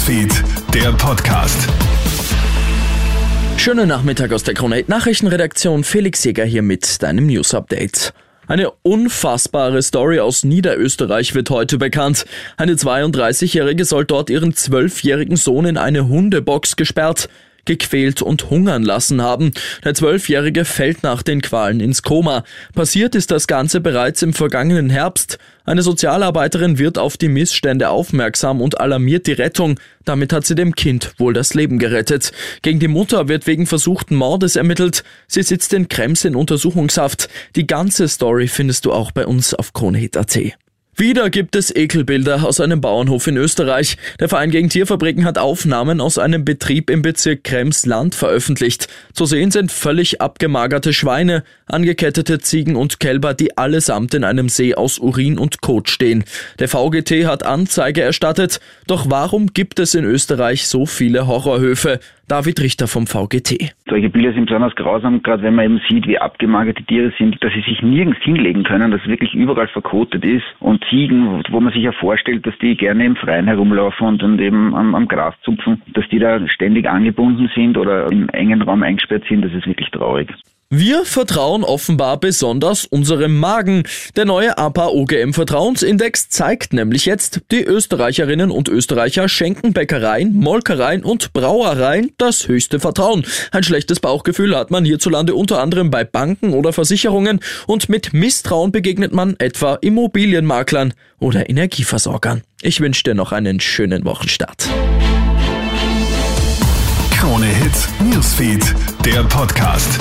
Newsfeed, der Podcast. Schönen Nachmittag aus der Krone Nachrichtenredaktion. Felix Jäger hier mit deinem News Update. Eine unfassbare Story aus Niederösterreich wird heute bekannt. Eine 32-Jährige soll dort ihren zwölfjährigen Sohn in eine Hundebox gesperrt gequält und hungern lassen haben. Der Zwölfjährige fällt nach den Qualen ins Koma. Passiert ist das Ganze bereits im vergangenen Herbst. Eine Sozialarbeiterin wird auf die Missstände aufmerksam und alarmiert die Rettung. Damit hat sie dem Kind wohl das Leben gerettet. Gegen die Mutter wird wegen versuchten Mordes ermittelt. Sie sitzt in Krems in Untersuchungshaft. Die ganze Story findest du auch bei uns auf kronehit.at. Wieder gibt es Ekelbilder aus einem Bauernhof in Österreich. Der Verein gegen Tierfabriken hat Aufnahmen aus einem Betrieb im Bezirk Krems-Land veröffentlicht. Zu sehen sind völlig abgemagerte Schweine, angekettete Ziegen und Kälber, die allesamt in einem See aus Urin und Kot stehen. Der VGT hat Anzeige erstattet. Doch warum gibt es in Österreich so viele Horrorhöfe? David Richter vom VGT. Solche Bilder sind besonders grausam, gerade wenn man eben sieht, wie abgemagert die Tiere sind, dass sie sich nirgends hinlegen können, dass es wirklich überall verkotet ist und Ziegen, wo man sich ja vorstellt, dass die gerne im Freien herumlaufen und, eben am, am Gras zupfen, dass die da ständig angebunden sind oder im engen Raum eingesperrt sind, das ist wirklich traurig. Wir vertrauen offenbar besonders unserem Magen. Der neue APA OGM Vertrauensindex zeigt nämlich jetzt, die Österreicherinnen und Österreicher schenken Bäckereien, Molkereien und Brauereien das höchste Vertrauen. Ein schlechtes Bauchgefühl hat man hierzulande unter anderem bei Banken oder Versicherungen und mit Misstrauen begegnet man etwa Immobilienmaklern oder Energieversorgern. Ich wünsche dir noch einen schönen Wochenstart. Krone Hits, Newsfeed, der Podcast.